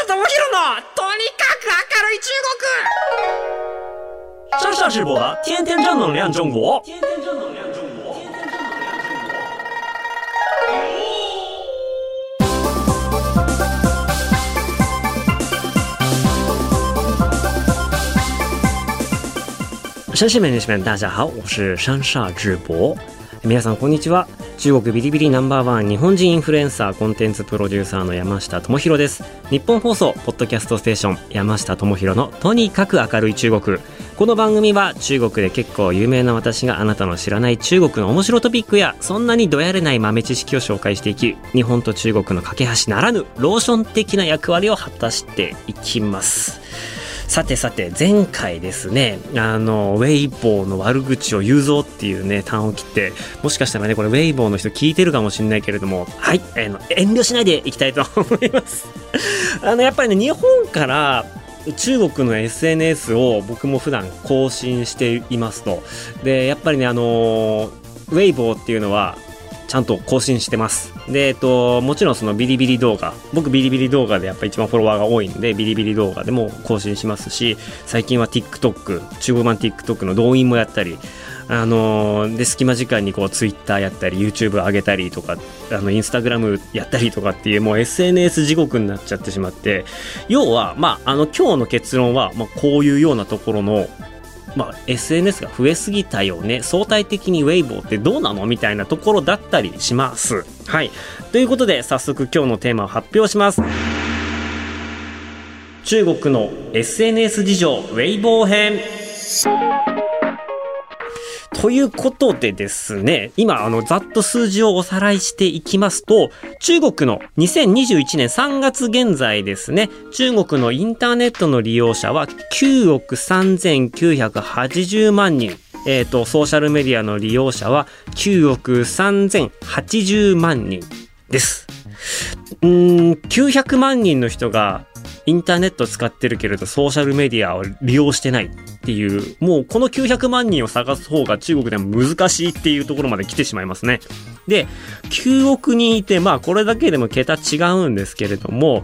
下智博のとにかく明るい中国上上直播，天天正能量中国。天天正能量中国。山西美女们，大家好，我是山下智博。 皆さんこんにちは。中国ビリビリナンバーワン日本人インフルエンサーコンテンツプロデューサーの山下智博です。日本放送ポッドキャストステーション山下智博のとにかく明るい中国。この番組は中国で結構有名な私があなたの知らない中国の面白トピックやそんなにどやれない豆知識を紹介していき日本と中国の架け橋ならぬローション的な役割を果たしていきます。さてさて前回ですねあのウェイボーの悪口を言うぞっていうね単を切ってもしかしたらねこれウェイボーの人聞いてるかもしれないけれどもはい、えーの遠慮しないでいきたいと思います あのやっぱりね日本から中国の SNS を僕も普段更新していますとでやっぱりねあのウェイボーっていうのはちゃんと更新してます。で、えっと、もちろんそのビリビリ動画、僕ビリビリ動画でやっぱ一番フォロワーが多いんで、ビリビリ動画でも更新しますし、最近は TikTok、中国版 TikTok の動員もやったり、あのーで、隙間時間にこう Twitter やったり、YouTube 上げたりとか、あの、Instagram やったりとかっていう、もう SNS 地獄になっちゃってしまって、要は、まあ、あの、今日の結論は、まあ、こういうようなところの、まあ、SNS が増えすぎたよね相対的にウェイボーってどうなのみたいなところだったりします。はい。ということで早速今日のテーマを発表します。中国の SNS 事情ウェイボー編。ということでですね、今、あの、ざっと数字をおさらいしていきますと、中国の2021年3月現在ですね、中国のインターネットの利用者は9億3980万人。えっ、と、ソーシャルメディアの利用者は9億3080万人です。うん、900万人の人がインターネット使ってるけれどソーシャルメディアを利用してないっていう、もうこの900万人を探す方が中国でも難しいっていうところまで来てしまいますね。で、9億人いて、まあこれだけでも桁違うんですけれども、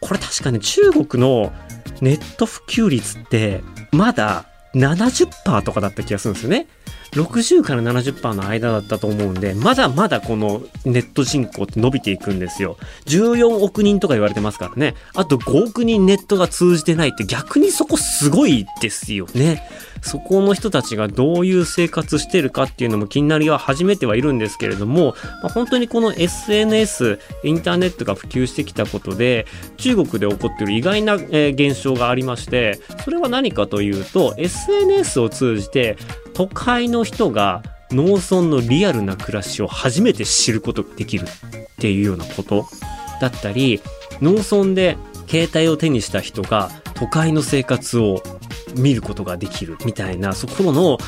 これ確かね、中国のネット普及率ってまだ70%とかだった気がするんですよね。60から70%の間だったと思うんで、まだまだこのネット人口って伸びていくんですよ。14億人とか言われてますからね。あと5億人ネットが通じてないって逆にそこすごいですよね。そこの人たちがどういう生活してるかっていうのも気になりは始めてはいるんですけれども、まあ本当にこの SNS、インターネットが普及してきたことで、中国で起こっている意外な、現象がありまして、それは何かというと、SNS を通じて都会の人が農村のリアルな暮らしを初めて知ることができるっていうようなことだったり、農村で携帯を手にした人が都会の生活を見ることができるみたいな、そこの、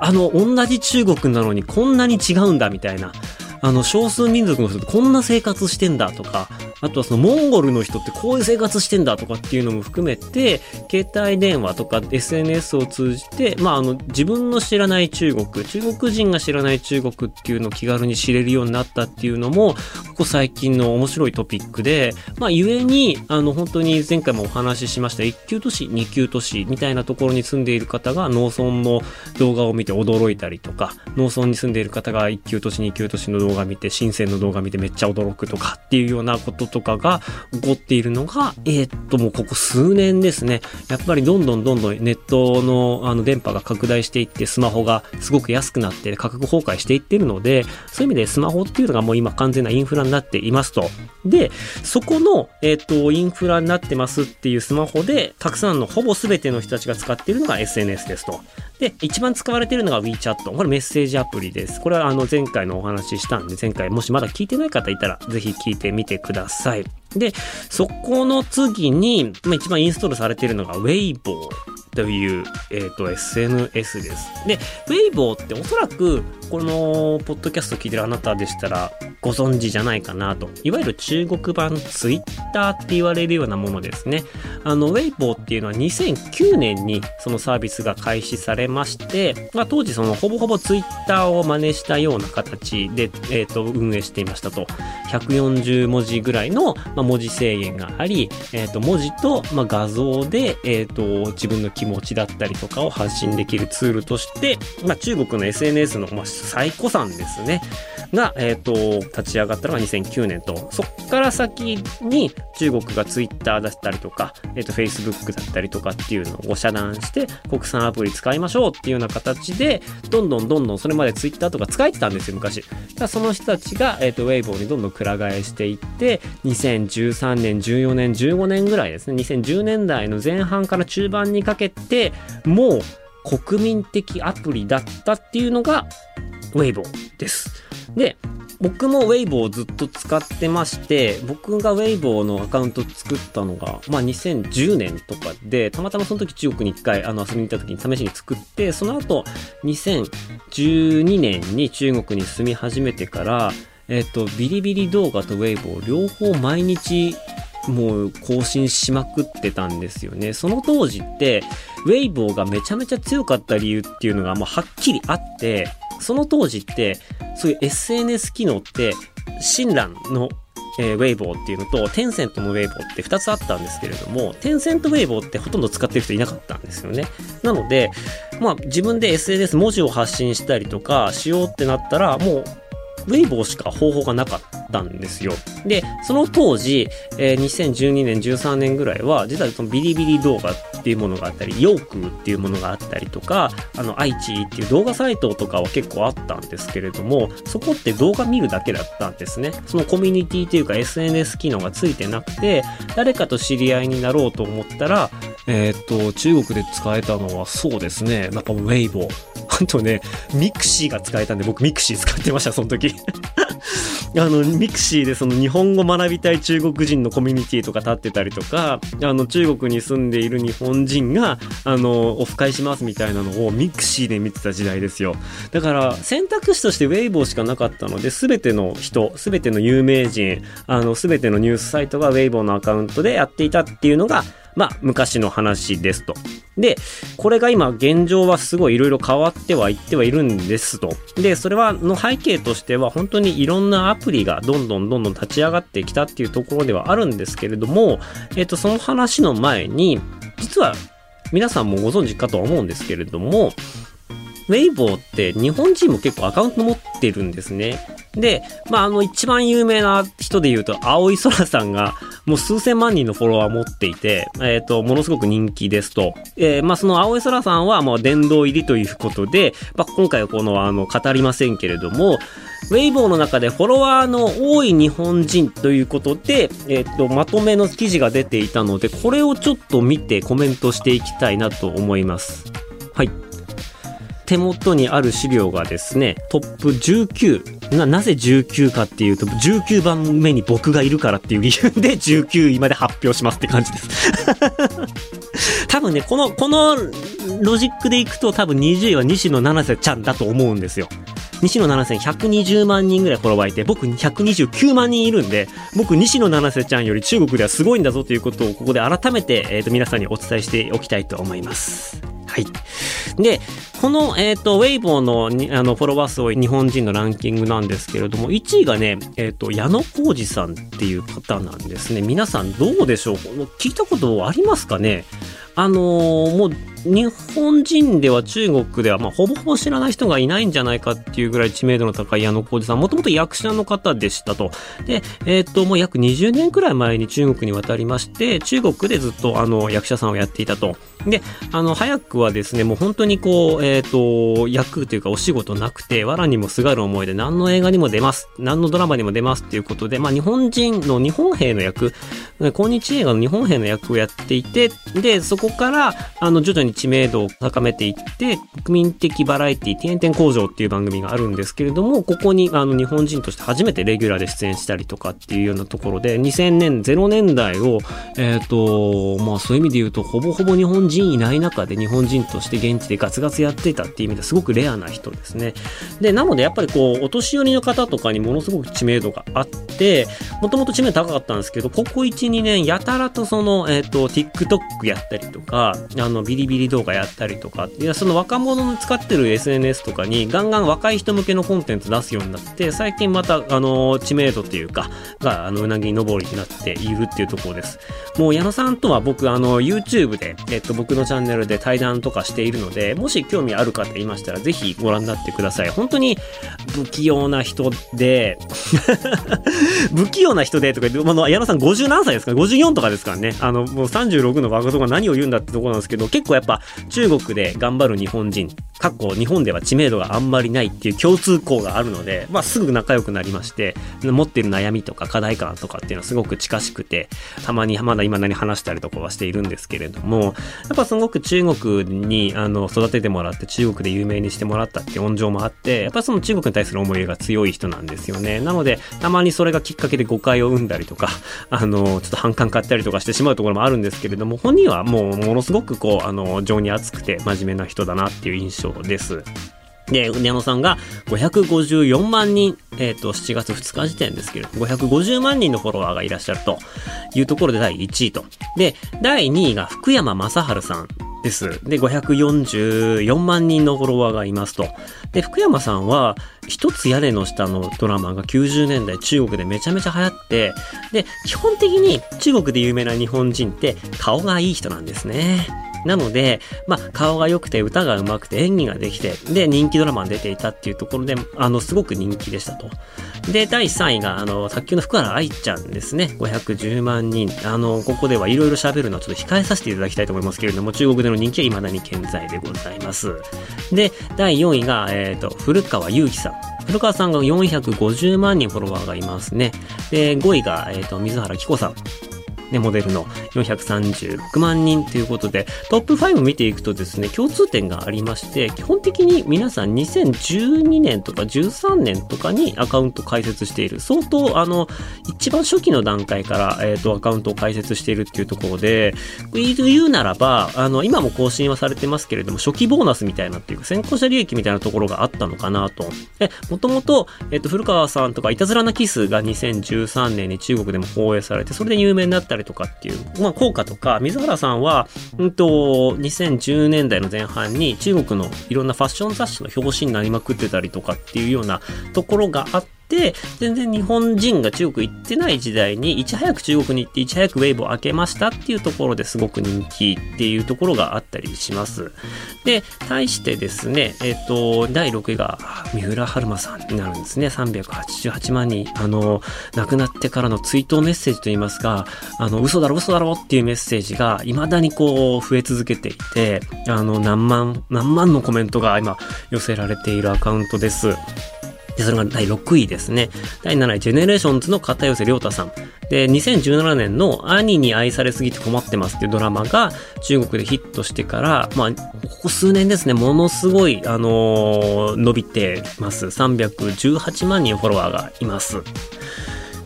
あの、同じ中国なのにこんなに違うんだみたいな、あの、少数民族の人ってこんな生活してんだとか、あとはそのモンゴルの人ってこういう生活してんだとかっていうのも含めて、携帯電話とか SNS を通じて、まあ、あの、自分の知らない中国、中国人が知らない中国っていうのを気軽に知れるようになったっていうのも、ここ最近の面白いトピックで、まあ、ゆえに、あの、本当に前回もお話ししました、1級都市、2級都市みたいなところに住んでいる方が農村の動画を見て驚いたりとか、農村に住んでいる方が1級都市、2級都市の動画見て、深センの動画見てめっちゃ驚くとかっていうようなこととかが起こっているのが、えーっと、もうここ数年ですね。やっぱりどんどんどんどんネットのあの電波が拡大していって、スマホがすごく安くなって価格崩壊していってるので、そういう意味でスマホっていうのがもう今完全なインフラになっていますと。で、そこの、えーっと、インフラになってますっていうスマホで、たくさんのほぼ全ての人たちが使っているのが SNS ですと。で、一番使われているのが WeChat。これメッセージアプリです。これはあの前回のお話ししたんで、前回もしまだ聞いてない方いたら、ぜひ聞いてみてください。で、そこの次に、まあ、一番インストールされているのが Weibo という、えっ、と、SNS です。で、Weibo っておそらく、この、ポッドキャスト聞いてるあなたでしたら、ご存知じゃないかなと。いわゆる中国版ツイッターって言われるようなものですね。あの、ウェイボーっていうのは2009年にそのサービスが開始されまして、まあ、当時そのほぼほぼツイッターを真似したような形で、え、ー、と、運営していましたと。140文字ぐらいの、文字制限があり、え、ー、と、文字と、画像で、えっ、ー、と、自分の気持ちだったりとかを発信できるツールとして、まあ、中国の SNS の、まあ、最古参ですね。が、えっ、ー、と、立ち上がったのが2009年と、そっから先に中国が Twitter だったりとか、えっ、ー、と、Facebook だったりとかっていうのを遮断して、国産アプリ使いましょうっていうような形で、どんどんどんどんそれまで Twitter とか使えてたんですよ、昔。だその人たちが、えっ、ー、と、ウェイボーにどんどんくら替えしていって、2013年、14年、15年ぐらいですね、2010年代の前半から中盤にかけて、もう国民的アプリだったっていうのが、ウェイボーです。で、僕もウェイボーをずっと使ってまして、僕がウェイボーのアカウント作ったのが、まあ2010年とかで、たまたまその時中国に一回あの遊びに行った時に試しに作って、その後2012年に中国に住み始めてから、えっ、と、ビリビリ動画とウェイボー両方毎日もう更新しまくってたんですよね。その当時って、ウェイボーがめちゃめちゃ強かった理由っていうのがもうはっきりあって、その当時って、そういう SNS 機能って、新蘭のえー、ウェイボーっていうのと、テンセントのウェイボーって2つあったんですけれども、テンセントウェイボーってほとんど使ってる人いなかったんですよね。なので、まあ自分で SNS 文字を発信したりとかしようってなったら、もうウェイボーしか方法がなかったんですよ。で、その当時、えー、2012年、13年ぐらいは、実はそのビリビリ動画っていうものがあったり、ヨークっていうものがあったりとか、あの、愛奇芸っていう動画サイトとかは結構あったんですけれども、そこって動画見るだけだったんですね。そのコミュニティっていうか SNS 機能がついてなくて、誰かと知り合いになろうと思ったら、えー、っと、中国で使えたのはそうですね、なんかウェイボー。あとね、ミクシーが使えたんで、僕ミクシー使ってました、その時。あの、ミクシーでその日本語学びたい中国人のコミュニティとか立ってたりとか、あの、中国に住んでいる日本人が、あの、オフ会しますみたいなのをミクシーで見てた時代ですよ。だから、選択肢としてウェイボーしかなかったので、すべての人、すべての有名人、あの、すべてのニュースサイトがウェイボーのアカウントでやっていたっていうのが、まあ、昔の話ですと。で、これが今現状はすごいいろいろ変わってはいってはいるんですと。で、それはの背景としては本当にいろんなアプリがどんどんどんどん立ち上がってきたっていうところではあるんですけれども、えっ、と、その話の前に、実は皆さんもご存知かとは思うんですけれども、ウェイボーって日本人も結構アカウント持ってるんですね。で、まあ、あの、一番有名な人で言うと、青井空さんが、もう数千万人のフォロワー持っていて、えっ、ー、と、ものすごく人気ですと。えー、まあ、その青井空さんは、もう殿堂入りということで、まあ、今回はこの、あの、語りませんけれども、ウェイボーの中でフォロワーの多い日本人ということで、えっ、ー、と、まとめの記事が出ていたので、これをちょっと見てコメントしていきたいなと思います。はい。手元にある資料がですね、トップ19。な、なぜ19かっていうと、19番目に僕がいるからっていう理由で19位まで発表しますって感じです。多分ね、この、このロジックでいくと多分20位は西野七瀬ちゃんだと思うんですよ。西野七瀬120万人ぐらいフォロワーいて、僕129万人いるんで、僕西野七瀬ちゃんより中国ではすごいんだぞということをここで改めて、え、ー、と、皆さんにお伝えしておきたいと思います。はい。で、この、えっ、ー、と、ウェイボーのあのフォロワー数多い日本人のランキングなんですけれども、1位がね、えっ、ー、と、矢野浩二さんっていう方なんですね。皆さんどうでしょう？聞いたことありますかね？あのー、もう日本人では中国では、まあ、ほぼほぼ知らない人がいないんじゃないかっていうぐらい知名度の高い矢野浩二さん、もともと役者の方でしたと。で、えっ、ー、と、もう約20年くらい前に中国に渡りまして、中国でずっとあの役者さんをやっていたと。で、あの、早くはですね、もう本当にこう、えっ、ー、と、役というかお仕事なくて、藁にもすがる思いで何の映画にも出ます、何のドラマにも出ますっていうことで、まあ、日本人の日本兵の役、今日映画の日本兵の役をやっていて、で、そこから、あの、徐々に知名度を高めていって、国民的バラエティ、天天工場っていう番組があるんですけれども、ここにあの日本人として初めてレギュラーで出演したりとかっていうようなところで、2000年、0年代を、えっ、と、まあそういう意味で言うと、ほぼほぼ日本人いない中で日本人として現地でガツガツやってたっていう意味ですごくレアな人ですね。で、なのでやっぱりこう、お年寄りの方とかにものすごく知名度があって、もともと知名度高かったんですけど、ここ1、2年、やたらとその、えっ、と、TikTok やったりとか、あの、ビリビリ動画やったりとか、いや、その若者の使ってる SNS とかに、ガンガン若い人向けのコンテンツ出すようになって、最近また、あの、知名度っていうか、が、あの、うなぎ登りになっているっていうところです。もう矢野さんとは僕、あの、YouTube で、えっと、僕のチャンネルで対談とかしているので、もし興味ある方いましたら、ぜひご覧になってください。本当に不器用な人で、不器用な人でとか言って、あの、矢野さん50何歳ですか ?54 とかですからね。あの、もう36の若造が何を言うんだってところなんですけど、結構やっぱ中国で頑張る日本人、過去日本では知名度があんまりないっていう共通項があるので、まあすぐ仲良くなりまして、持ってる悩みとか課題感とかっていうのはすごく近しくて、たまにまだ今何話したりとかはしているんですけれども、やっぱすごく中国にあの育ててもらって中国で有名にしてもらったっていう恩情もあって、やっぱその中国に対する思いが強い人なんですよね。なので、たまにそれがきっかけで誤解を生んだりとか、あの、ちょっと反感買ったりとかしてしまうところもあるんですけれども、本人はもうものすごくこう、あの、情に熱くて真面目な人だなっていう印象です。で、矢野さんが554万人、えっ、と、7月2日時点ですけれども、550万人のフォロワーがいらっしゃるというところで第1位と。で、第2位が福山雅治さんです。で、544万人のフォロワーがいますと。で、福山さんは、一つ屋根の下のドラマが90年代中国でめちゃめちゃ流行って、で、基本的に中国で有名な日本人って顔がいい人なんですね。なので、まあ、顔が良くて歌が上手くて演技ができて、で、人気ドラマに出ていたっていうところで、あの、すごく人気でしたと。で、第3位が、あの、卓球の福原愛ちゃんですね。510万人。あの、ここではいろいろ喋るのはちょっと控えさせていただきたいと思いますけれども、中国での人気は未だに健在でございます。で、第4位が、えっ、と、古川祐希さん。古川さんが450万人フォロワーがいますね。で、5位が、えっ、と、水原希子さん。ね、モデルの436万人ということで、トップ5見ていくとですね、共通点がありまして、基本的に皆さん2012年とか13年とかにアカウント開設している。相当、あの、一番初期の段階から、えっ、と、アカウントを開設しているっていうところで、言うならば、あの、今も更新はされてますけれども、初期ボーナスみたいなっていうか、先行者利益みたいなところがあったのかなと。え、もともと、えっ、と、古川さんとか、いたずらなキスが2013年に中国でも放映されて、それで有名になったたりとかっていう、まあ、効果とか、水原さんは、うんと、2010年代の前半に中国のいろんなファッション雑誌の表紙になりまくってたりとかっていうようなところがあって、全然日本人が中国行ってない時代に、いち早く中国に行って、いち早くウェーブを開けましたっていうところですごく人気っていうところがあったりします。で、対してですね、えっ、と、第6位が三浦春馬さんになるんですね。388万人。あの、亡くなってからの追悼メッセージといいますか、あの、嘘だろ嘘だろっていうメッセージが未だにこう増え続けていて、あの、何万、何万のコメントが今寄せられているアカウントです。で、それが第6位ですね。第7位、ジェネレーションズの片寄涼太さん。で、2017年の兄に愛されすぎて困ってますっていうドラマが中国でヒットしてから、まあ、ここ数年ですね、ものすごい、あのー伸びてます。318万人フォロワーがいます。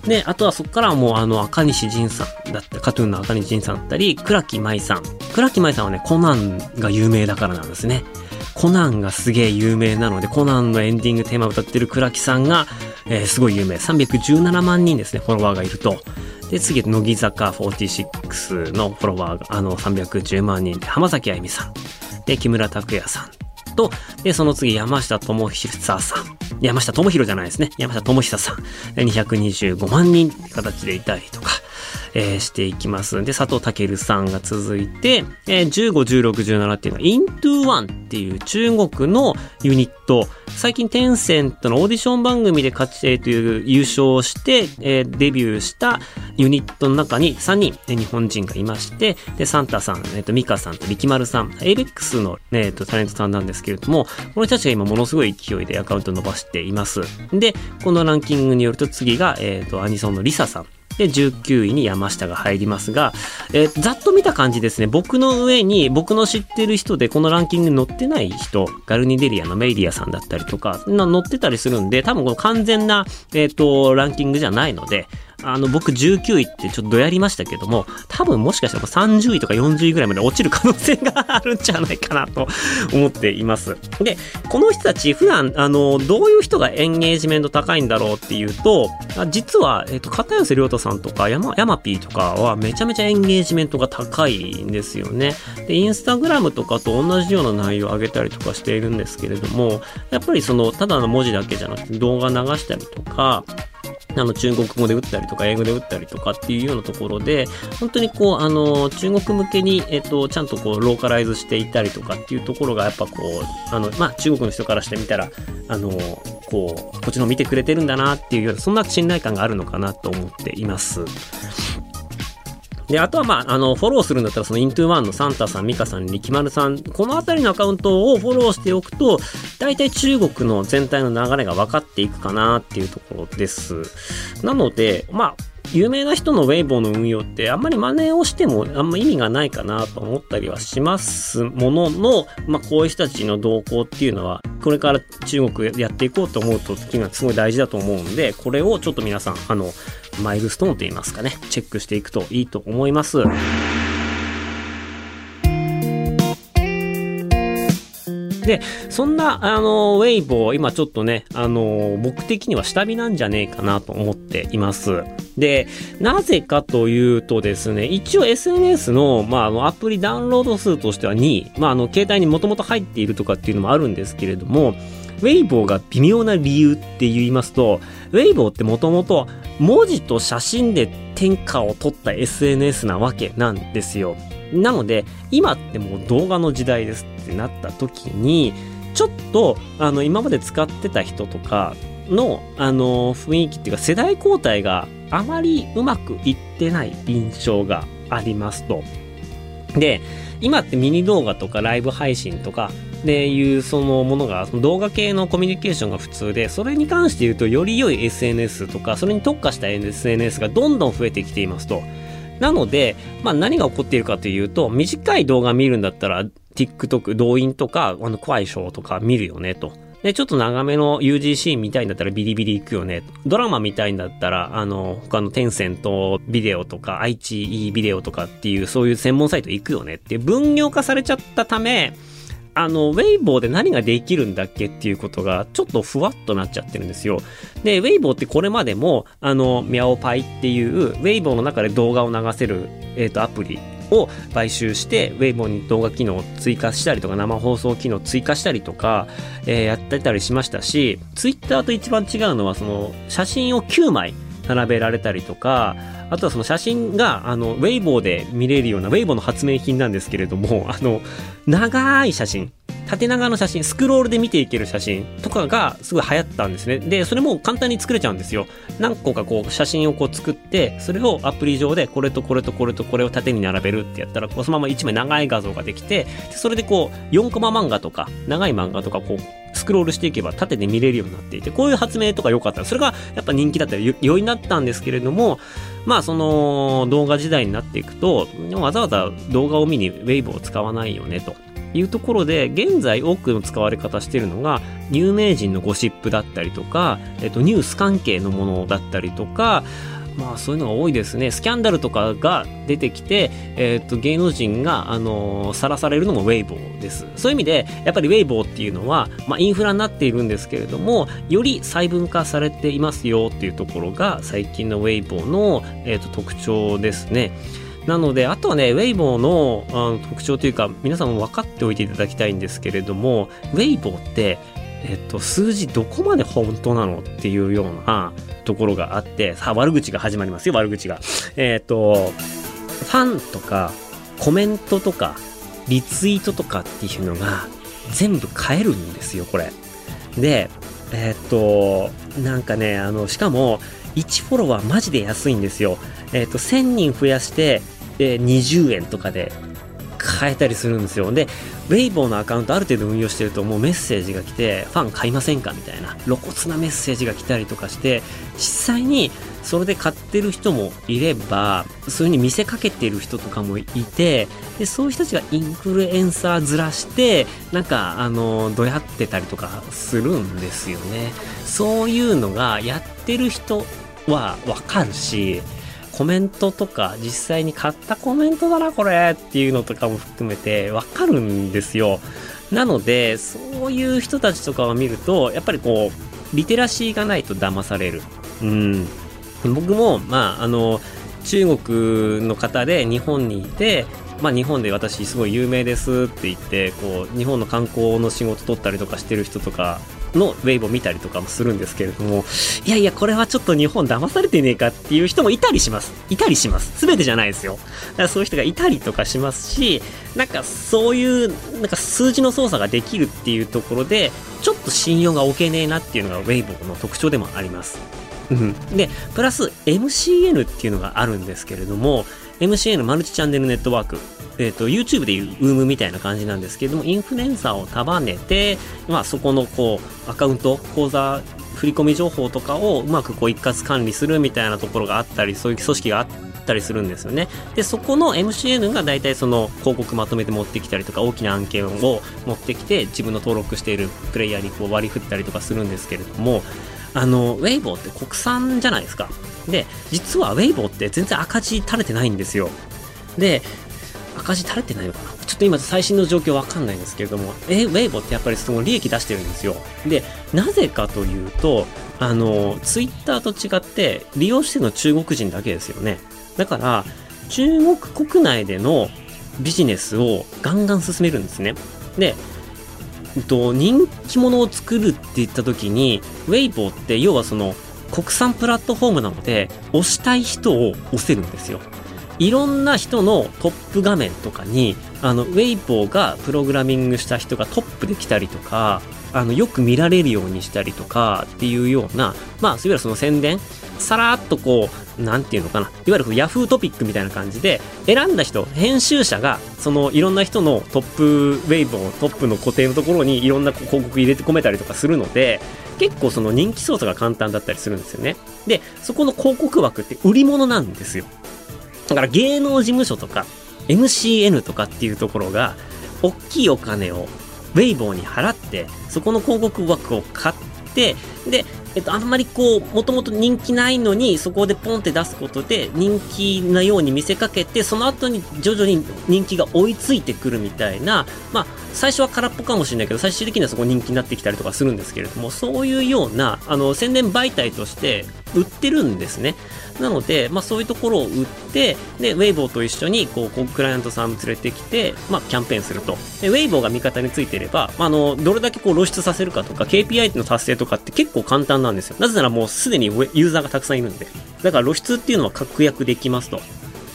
で、あとはそこからはもうあの赤西仁さんだった、カトゥーンの赤西仁さんだったり、倉木舞さん。倉木舞さんはね、コナンが有名だからなんですね。コナンがすげえ有名なので、コナンのエンディングテーマを歌ってる倉木さんが、えーすごい有名。317万人ですね、フォロワーがいると。で、次、乃木坂46のフォロワーが、あの、310万人で、浜崎あゆみさん。で、木村拓哉さん。と、で、その次、山下智久さん。山下智博じゃないですね。山下智久さん。で225万人って形でいたりとか、えーしていきます。で、佐藤健さんが続いて、えー15、16、17っていうのは、Into One っていう中国のユニット、最近テンセントのオーディション番組で勝ち、えーという優勝をして、えーデビューしたユニットの中に3人、えー日本人がいまして、で、サンタさん、えっ、と、ミカさんと力丸さん、エイベックスの、えっ、と、タレントさんなんですけれども、この人たちが今ものすごい勢いでアカウント伸ばしています。で、このランキングによると次が、えっ、と、アニソンのリサさん。で、19位に山下が入りますが、えーざっと見た感じですね、僕の上に僕の知ってる人でこのランキングに載ってない人、ガルニデリアのメイディアさんだったりとか、な載ってたりするんで、多分この完全な、えっ、と、ランキングじゃないので、あの、僕19位ってちょっとどやりましたけども、多分もしかしたら30位とか40位ぐらいまで落ちる可能性があるんじゃないかなと思っています。で、この人たち普段、あの、どういう人がエンゲージメント高いんだろうっていうと、実は、えっ、と、片寄涼太さんとか、山、山 P とかはめちゃめちゃエンゲージメントが高いんですよね。で、インスタグラムとかと同じような内容を上げたりとかしているんですけれども、やっぱりその、ただの文字だけじゃなくて動画流したりとか、あの中国語で打ったりとか英語で打ったりとかっていうようなところで本当にこうあの中国向けに、えっと、ちゃんとこうローカライズしていたりとかっていうところがやっぱこうあの、まあ、中国の人からしてみたらあのこうこっちの見てくれてるんだなっていうようなそんな信頼感があるのかなと思っています。で、あとはまあ、あの、フォローするんだったら、そのイントゥーワンのサンタさん、ミカさん、リキマルさん、このあたりのアカウントをフォローしておくと、大体中国の全体の流れが分かっていくかなっていうところです。なので、まあ、有名な人のウェイボーの運用ってあんまり真似をしてもあんま意味がないかなと思ったりはしますものの、まあこういう人たちの動向っていうのはこれから中国やっていこうと思うと時がすごい大事だと思うんでこれをちょっと皆さんあのマイルストーンといいますかねチェックしていくといいと思います。で、そんな、あの、ウェイボー、今ちょっとね、あの、僕的には下火なんじゃねえかなと思っています。で、なぜかというとですね、一応 SNS の、まあ、あの、アプリダウンロード数としては2位、まあ、あの、携帯にもともと入っているとかっていうのもあるんですけれども、ウェイボーが微妙な理由って言いますと、ウェイボーってもともと文字と写真で天下を取った SNS なわけなんですよ。なので、今ってもう動画の時代ですってなった時に、ちょっと、あの、今まで使ってた人とかの、あの、雰囲気っていうか世代交代があまりうまくいってない印象がありますと。で、今ってミニ動画とかライブ配信とか、っていうそのものがその動画系のコミュニケーションが普通でそれに関して言うとより良い SNS とかそれに特化した SNS がどんどん増えてきていますと。なので、まあ何が起こっているかというと短い動画見るんだったら TikTok 動員とかあの怖いショーとか見るよねと。で、ちょっと長めの UGC 見たいんだったらビリビリ行くよね。ドラマ見たいんだったら、あの、他のテンセントビデオとか、愛知 E ビデオとかっていう、そういう専門サイト行くよねって分業化されちゃったため、あの、ウェイボーで何ができるんだっけっていうことが、ちょっとふわっとなっちゃってるんですよ。で、ウェイボーってこれまでも、あの、ミャオパイっていう、ウェイボーの中で動画を流せる、えっ、と、アプリを買収して、ウェイボーに動画機能を追加したりとか、生放送機能を追加したりとか、えーやってたりしましたし、ツイッターと一番違うのは、その、写真を9枚並べられたりとか、あとはその写真が、あの、ウェイボーで見れるような、ウェイボーの発明品なんですけれども、あの、長い写真、縦長の写真、スクロールで見ていける写真とかがすごい流行ったんですね。で、それも簡単に作れちゃうんですよ。何個かこう写真をこう作って、それをアプリ上でこれとこれとこれとこれを縦に並べるってやったら、こうそのまま1枚長い画像ができて、それでこう4コマ漫画とか長い漫画とかこうクロールしていけば縦で見れるようになっていて、こういう発明とか良かった。それがやっぱ人気だったり、良いになったんですけれども、まあその動画時代になっていくと、わざわざ動画を見にウェイブを使わないよねと。いうところで、現在多くの使われ方しているのが、有名人のゴシップだったりとか、えっと、ニュース関係のものだったりとか、まあそういうのが多いですね。スキャンダルとかが出てきて、えっと、芸能人が、あのさらされるのもウェイボーです。そういう意味で、やっぱりウェイボーっていうのは、まあインフラになっているんですけれども、より細分化されていますよっていうところが、最近のウェイボーの、えっと、特徴ですね。なので、あとはね、ウェイボーのあの特徴というか、皆さんも分かっておいていただきたいんですけれども、ウェイボーって、えっと、数字どこまで本当なのっていうようなところがあって、さあ、悪口が始まりますよ、悪口が。えっと、ファンとか、コメントとか、リツイートとかっていうのが、全部変えるんですよ、これ。で、えっと、なんかね、あの、しかも、1フォロワーマジで安いんですよ。えっと、1000人増やして、えー20円とかで変えたりするんですよ。で、ウェイボーのアカウントある程度運用してるともうメッセージが来て、ファン買いませんかみたいな露骨なメッセージが来たりとかして、実際にそれで買ってる人もいれば、そういうに見せかけてる人とかもいて、で、そういう人たちがインフルエンサーずらして、なんか、あの、どやってたりとかするんですよね。そういうのがやってる人はわかるし、コメントとか実際に買ったコメントだなこれっていうのとかも含めてわかるんですよ。なので、そういう人たちとかを見ると、やっぱりこう、リテラシーがないと騙される。うん。僕も、まあ、あの、中国の方で日本にいて、まあ、日本で私すごい有名ですって言って、こう、日本の観光の仕事取ったりとかしてる人とかのウェイボ見たりとかもするんですけれども、いやいや、これはちょっと日本騙されてねえかっていう人もいたりします。いたりします。すべてじゃないですよ。だからそういう人がいたりとかしますし、なんかそういう、なんか数字の操作ができるっていうところで、ちょっと信用が置けねえなっていうのがウェイボーの特徴でもあります。うん。で、プラス MCN っていうのがあるんですけれども、MCN マルチチャンネルネットワーク。えっ、ー、と、YouTube でいう UM みたいな感じなんですけれども、インフルエンサーを束ねて、まあ、そこの、こう、アカウント、口座、振込情報とかをうまくこう一括管理するみたいなところがあったり、そういう組織があったりするんですよね。で、そこの MCN が大体その広告まとめて持ってきたりとか、大きな案件を持ってきて、自分の登録しているプレイヤーにこう割り振ったりとかするんですけれども、あの、ウェイボーって国産じゃないですか。で、実はウェイボーって全然赤字垂れてないんですよ。で、赤字垂れてないのかな？ちょっと今最新の状況わかんないんですけれども、え、ウェイボーってやっぱりその利益出してるんですよ。で、なぜかというと、あの、ツイッターと違って利用してるのは中国人だけですよね。だから、中国国内でのビジネスをガンガン進めるんですね。で、と人気者を作るって言った時に、ウェイボーって要はその国産プラットフォームなので、押したい人を押せるんですよ。いろんな人のトップ画面とかに、あの、ウェイボーがプログラミングした人がトップで来たりとか、あの、よく見られるようにしたりとかっていうような、まあ、いわゆるその宣伝、さらっとこう、なんていうのかな、いわゆるヤフートピックみたいな感じで、選んだ人、編集者が、そのいろんな人のトップウェイボー、トップの固定のところにいろんな広告入れて込めたりとかするので、結構その人気操作が簡単だったりするんですよね。で、そこの広告枠って売り物なんですよ。だから芸能事務所とか MCN とかっていうところが、大きいお金をウェイボーに払って、そこの広告枠を買って、で、えっと、あんまりこう、もともと人気ないのに、そこでポンって出すことで、人気なように見せかけて、その後に徐々に人気が追いついてくるみたいな、まあ、最初は空っぽかもしれないけど、最終的にはそこ人気になってきたりとかするんですけれども、そういうような、あの、宣伝媒体として売ってるんですね。なので、まあ、そういうところを売って、で、ウェイボーと一緒に、こう、クライアントさん連れてきて、まあ、キャンペーンすると。で、ウェイボーが味方についていれば、まあ、あの、どれだけこう露出させるかとか、KPI の達成とかって結構簡単なんですよ。なぜならもうすでにユーザーがたくさんいるんで。だから露出っていうのは確約できますと。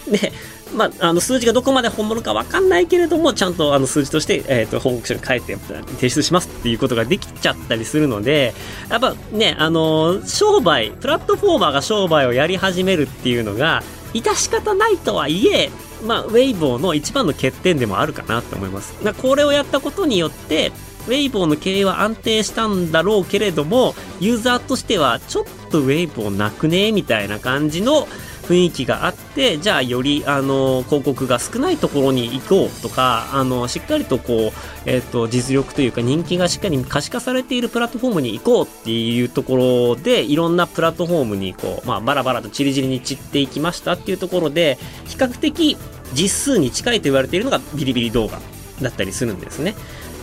で、まあ、あの数字がどこまで本物か分かんないけれども、ちゃんとあの数字として、えーと、報告書に書いて提出しますっていうことができちゃったりするので、やっぱね、あの、商売、プラットフォーマーが商売をやり始めるっていうのが、致し方ないとはいえ、まあ、ウェイボーの一番の欠点でもあるかなと思います。これをやったことによって、ウェイボーの経営は安定したんだろうけれども、ユーザーとしてはちょっとウェイボーなくね？みたいな感じの、雰囲気があって、じゃあより、あの、広告が少ないところに行こうとか、あの、しっかりとこう、え、ー、と、実力というか人気がしっかり可視化されているプラットフォームに行こうっていうところで、いろんなプラットフォームにこう、まあ、バラバラとチリチリに散っていきましたっていうところで、比較的実数に近いと言われているのがビリビリ動画だったりするんですね。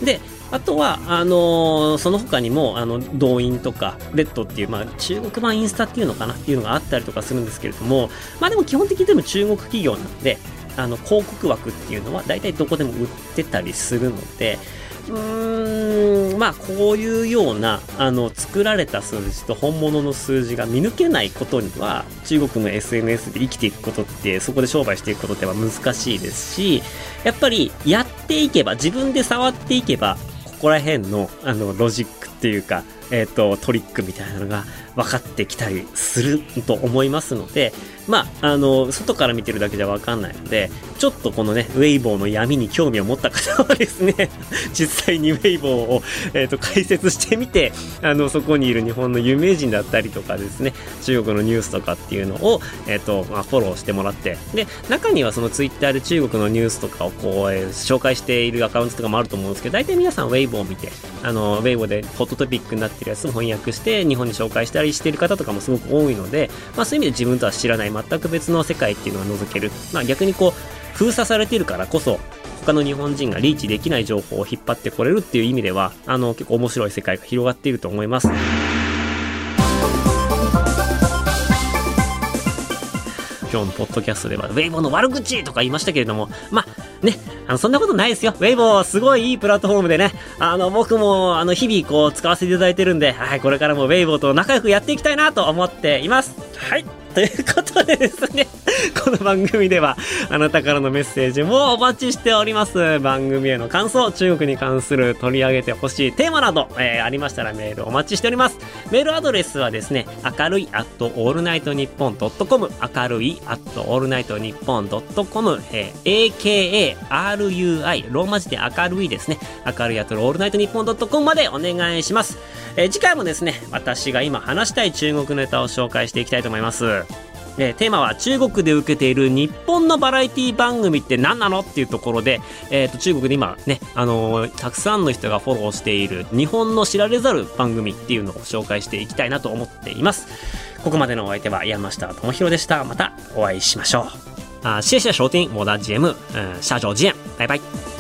で、あとは、あのー、その他にも、あの、動員とか、レッドっていう、まあ、中国版インスタっていうのかなっていうのがあったりとかするんですけれども、まあでも基本的にでも中国企業なんで、あの、広告枠っていうのは大体どこでも売ってたりするので、うーん、まあ、こういうような、あの、作られた数字と本物の数字が見抜けないことには、中国の SNS で生きていくことって、そこで商売していくことっては難しいですし、やっぱり、やっていけば、自分で触っていけば、こら辺のあのロジックっていうか、えっ、と、トリックみたいなのが分かってきたりすると思いますので、まあ、あの、外から見てるだけじゃ分かんないので、ちょっとこのね、ウェイボーの闇に興味を持った方はですね、実際にウェイボーを、えっ、と、解説してみて、あの、そこにいる日本の有名人だったりとかですね、中国のニュースとかっていうのを、えっ、と、まあ、フォローしてもらって、で、中にはそのツイッターで中国のニュースとかをこう、えー紹介しているアカウントとかもあると思うんですけど、大体皆さんウェイボーを見て、あの、ウェイボーでホットトピックになってるやつを翻訳して、日本に紹介したりしてる方とかもすごく多いので、まあそういう意味で自分とは知らない全く別の世界っていうのが覗ける。まあ逆にこう、封鎖されてるからこそ、他の日本人がリーチできない情報を引っ張ってこれるっていう意味では、あの、結構面白い世界が広がっていると思います。今日のポッドキャストでは、ウェイボーの悪口とか言いましたけれども、まあ、ね、あの、そんなことないですよ。ウェイボー、すごいいいプラットフォームでね、あの、僕も、あの、日々、こう、使わせていただいてるんで、はい、これからもウェイボーと仲良くやっていきたいなと思っています。はい。ということでですね、この番組では、あなたからのメッセージもお待ちしております。番組への感想、中国に関する取り上げてほしいテーマなど、えーありましたらメールお待ちしております。メールアドレスはですね、明るい at allnightnippon.com、明るい at allnightnippon.com、えー AKARUI、ローマ字で明るいですね、明るい at allnightnippon.com までお願いします。えー次回もですね、私が今話したい中国ネタを紹介していきたいと思います。えーテーマは中国で受けている日本のバラエティ番組って何なのっていうところで、えーと中国で今ね、あのーたくさんの人がフォローしている日本の知られざる番組っていうのを紹介していきたいなと思っています。ここまでのお相手は山下智博でした。またお会いしましょう。啊，谢谢收听我的节目，嗯，下周见，拜拜。